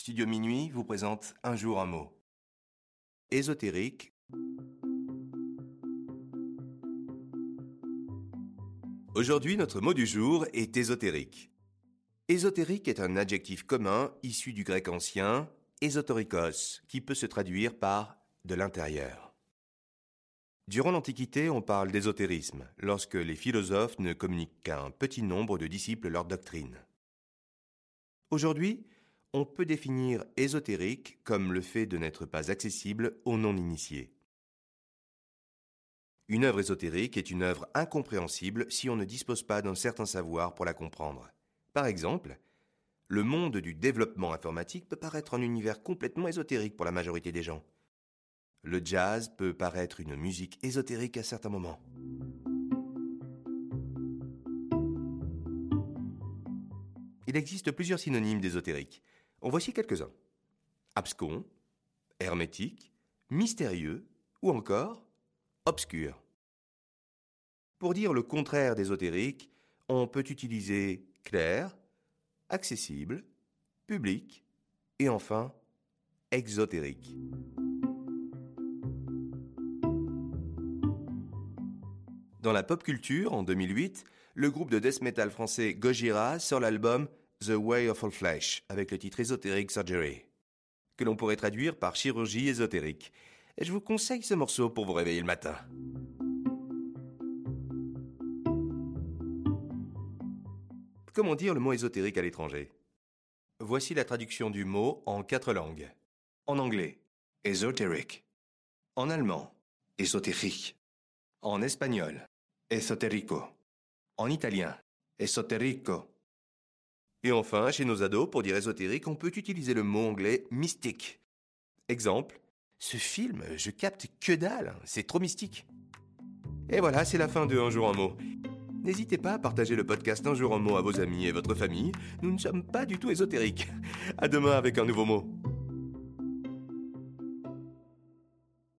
Studio Minuit vous présente Un jour un mot. Ésotérique. Aujourd'hui, notre mot du jour est ésotérique. Ésotérique est un adjectif commun issu du grec ancien ésotorikos, qui peut se traduire par de l'intérieur. Durant l'Antiquité, on parle d'ésotérisme, lorsque les philosophes ne communiquent qu'à un petit nombre de disciples leur doctrine. Aujourd'hui, on peut définir ésotérique comme le fait de n'être pas accessible aux non-initiés. Une œuvre ésotérique est une œuvre incompréhensible si on ne dispose pas d'un certain savoir pour la comprendre. Par exemple, le monde du développement informatique peut paraître un univers complètement ésotérique pour la majorité des gens. Le jazz peut paraître une musique ésotérique à certains moments. Il existe plusieurs synonymes d'ésotérique. En voici quelques-uns. Abscon, hermétique, mystérieux ou encore obscur. Pour dire le contraire d'ésotérique, on peut utiliser clair, accessible, public et enfin exotérique. Dans la pop culture, en 2008, le groupe de death metal français Gojira sort l'album The Way of All Flesh avec le titre ésotérique Surgery, que l'on pourrait traduire par chirurgie ésotérique. Et je vous conseille ce morceau pour vous réveiller le matin. Comment dire le mot ésotérique à l'étranger? Voici la traduction du mot en quatre langues. En anglais, esoteric. En allemand, ésotérique. En espagnol, esotérico. En italien, esoterico. Et enfin, chez nos ados, pour dire ésotérique, on peut utiliser le mot anglais mystique. Exemple, ce film, je capte que dalle, c'est trop mystique. Et voilà, c'est la fin de Un jour un mot. N'hésitez pas à partager le podcast Un jour un mot à vos amis et votre famille. Nous ne sommes pas du tout ésotériques. À demain avec un nouveau mot.